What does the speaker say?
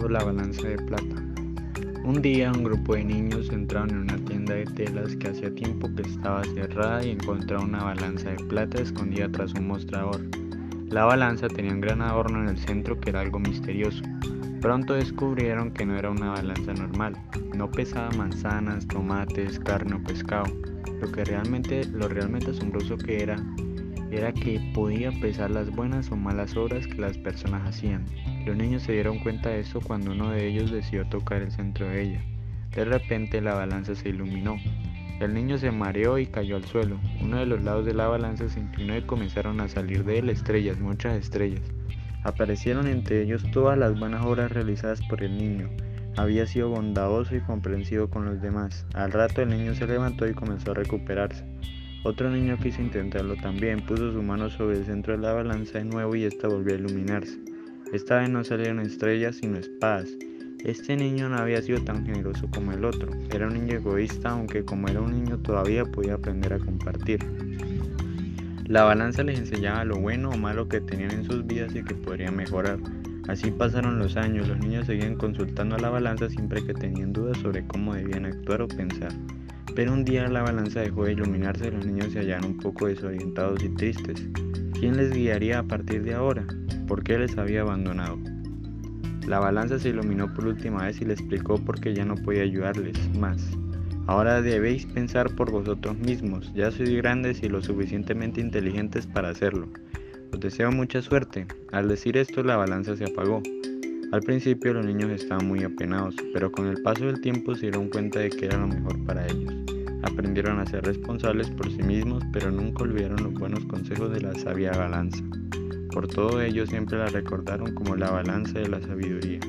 o la balanza de plata. Un día un grupo de niños entraron en una tienda de telas que hacía tiempo que estaba cerrada y encontraron una balanza de plata escondida tras un mostrador. La balanza tenía un gran adorno en el centro que era algo misterioso. Pronto descubrieron que no era una balanza normal, no pesaba manzanas, tomates, carne o pescado. Lo que realmente, lo realmente asombroso que era, era que podía pesar las buenas o malas obras que las personas hacían. Los niños se dieron cuenta de eso cuando uno de ellos decidió tocar el centro de ella. De repente la balanza se iluminó. El niño se mareó y cayó al suelo. Uno de los lados de la balanza se inclinó y comenzaron a salir de él estrellas, muchas estrellas. Aparecieron entre ellos todas las buenas obras realizadas por el niño. Había sido bondadoso y comprensivo con los demás. Al rato el niño se levantó y comenzó a recuperarse. Otro niño quiso intentarlo también, puso su mano sobre el centro de la balanza de nuevo y ésta volvió a iluminarse. Esta vez no salieron estrellas sino espadas. Este niño no había sido tan generoso como el otro. Era un niño egoísta, aunque como era un niño todavía podía aprender a compartir. La balanza les enseñaba lo bueno o malo que tenían en sus vidas y que podrían mejorar. Así pasaron los años, los niños seguían consultando a la balanza siempre que tenían dudas sobre cómo debían actuar o pensar. Pero un día la balanza dejó de iluminarse y los niños se hallaron un poco desorientados y tristes. ¿Quién les guiaría a partir de ahora? ¿Por qué les había abandonado? La balanza se iluminó por última vez y le explicó por qué ya no podía ayudarles más. Ahora debéis pensar por vosotros mismos, ya sois grandes y lo suficientemente inteligentes para hacerlo. Os deseo mucha suerte. Al decir esto la balanza se apagó. Al principio los niños estaban muy apenados, pero con el paso del tiempo se dieron cuenta de que era lo mejor para ellos. Aprendieron a ser responsables por sí mismos, pero nunca olvidaron los buenos consejos de la sabia balanza. Por todo ello siempre la recordaron como la balanza de la sabiduría.